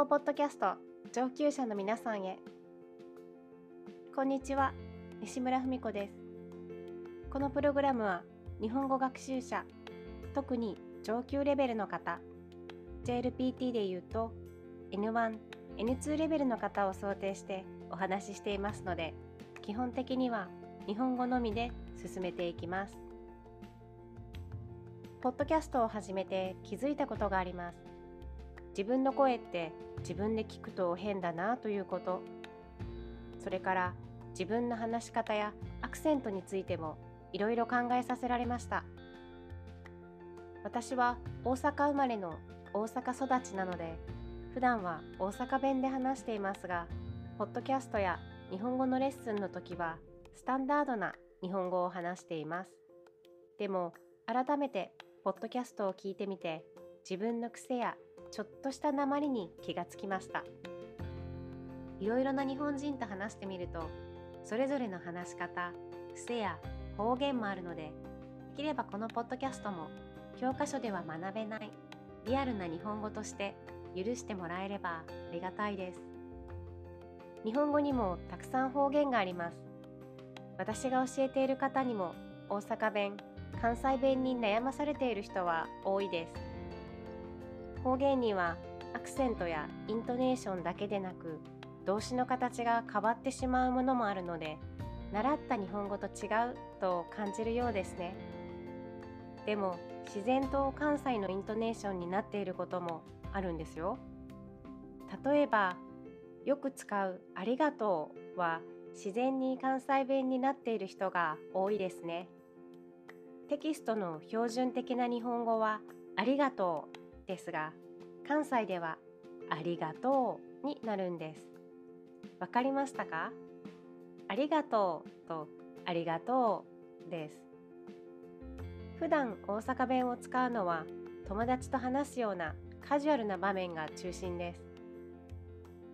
語ポッドキャスト上級者の皆さんへ。こんにちは西村文子です。このプログラムは日本語学習者特に上級レベルの方 JLPT でいうと N1、N2 レベルの方を想定してお話ししていますので基本的には日本語のみで進めていきます。ポッドキャストを始めて気づいたことがあります。自分の声って自分で聞くと変だなということ。それから自分の話し方やアクセントについてもいろいろ考えさせられました。私は大阪生まれの大阪育ちなので普段は大阪弁で話していますがポッドキャストや日本語のレッスンの時はスタンダードな日本語を話しています。でも改めてポッドキャストを聞いてみて自分の癖やちょっとした訛りに気がつきました。いろいろな日本人と話してみるとそれぞれの話し方癖や方言もあるのでできればこのポッドキャストも教科書では学べないリアルな日本語として許してもらえればありがたいです。日本語にもたくさん方言があります。私が教えている方にも大阪弁関西弁に悩まされている人は多いです。方言にはアクセントやイントネーションだけでなく動詞の形が変わってしまうものもあるので習った日本語と違うと感じるようですね。でも自然と関西のイントネーションになっていることもあるんですよ。例えばよく使う「ありがとう」は自然に関西弁になっている人が多いですね。テキストの標準的な日本語は「ありがとう」ですが関西ではありがとうになるんです。わかりましたか？ありがとうとありがとうです。普段大阪弁を使うのは友達と話すようなカジュアルな場面が中心です。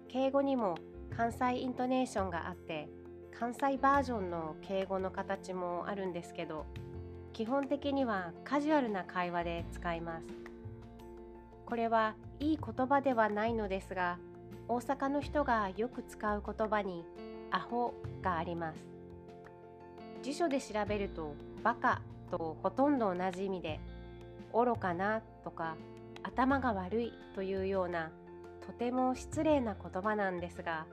敬語にも関西イントネーションがあって関西バージョンの敬語の形もあるんですけど基本的にはカジュアルな会話で使います。これはいい言葉ではないのですが大阪の人がよく使う言葉にアホがあります。辞書で調べるとバカとほとんど同じ意味で愚かなとか頭が悪いというようなとても失礼な言葉なんですが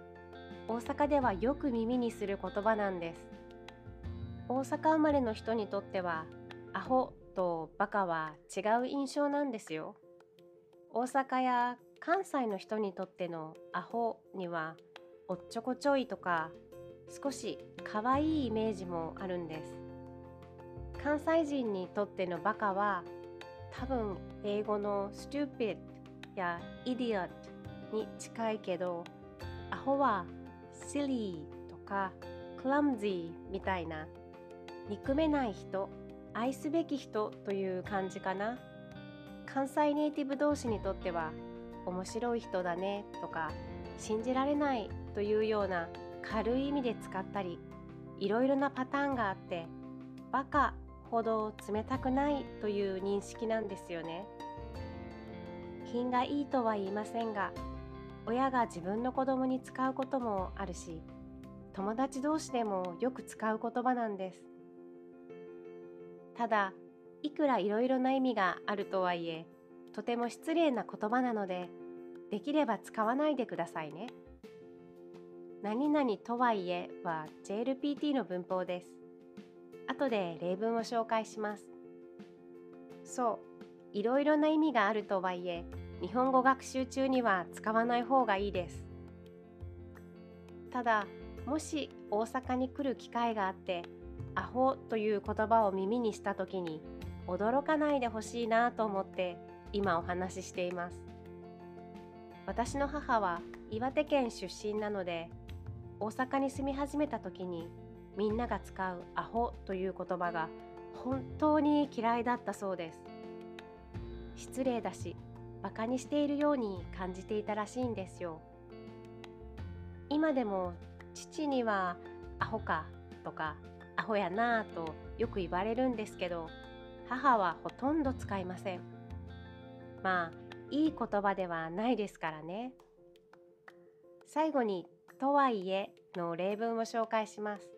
大阪ではよく耳にする言葉なんです。大阪生まれの人にとってはアホとバカは違う印象なんですよ。大阪や関西の人にとってのアホにはおっちょこちょいとか少し可愛いイメージもあるんです。関西人にとってのバカは多分英語の stupid や idiot に近いけどアホは silly とか clumsy みたいな憎めない人愛すべき人という感じかな。関西ネイティブ同士にとっては面白い人だねとか信じられないというような軽い意味で使ったりいろいろなパターンがあってバカほど冷たくないという認識なんですよね。品がいいとは言いませんが親が自分の子供に使うこともあるし友達同士でもよく使う言葉なんです。ただいくらいろいろな意味があるとはいえとても失礼な言葉なのでできれば使わないでくださいね。何々とはいえは JLPT の文法です。後で例文を紹介します。そう、いろいろな意味があるとはいえ日本語学習中には使わない方がいいです。ただ、もし大阪に来る機会があってアホという言葉を耳にした時に驚かないでほしいなと思って今お話ししています。私の母は岩手県出身なので大阪に住み始めた時にみんなが使うアホという言葉が本当に嫌いだったそうです。失礼だしバカにしているように感じていたらしいんですよ。今でも父にはアホかとかアホやなとよく言われるんですけど母はほとんど使いません。まあ、いい言葉ではないですからね。最後にとはいえの例文を紹介します。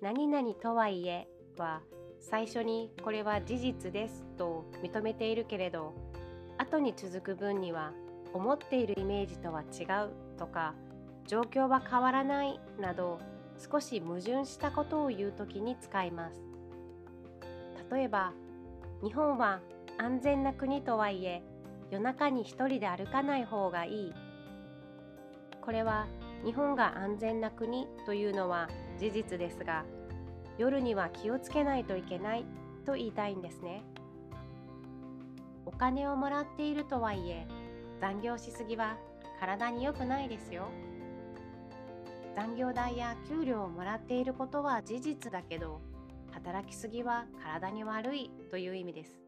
何々とはいえは最初にこれは事実ですと認めているけれど後に続く文には思っているイメージとは違うとか状況は変わらないなど少し矛盾したことを言う時に使います例えば日本は安全な国とはいえ夜中に一人で歩かない方がいい。これは日本が安全な国というのは事実ですが夜には気をつけないといけないと言いたいんですね。お金をもらっているとはいえ残業しすぎは体に良くないですよ。残業代や給料をもらっていることは事実だけど働きすぎは体に悪いという意味です。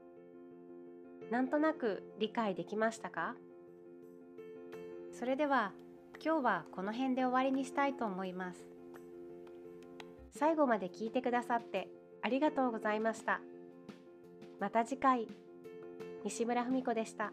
なんとなく理解できましたか？それでは今日はこの辺で終わりにしたいと思います。最後まで聞いてくださってありがとうございました。また次回。西村文子でした。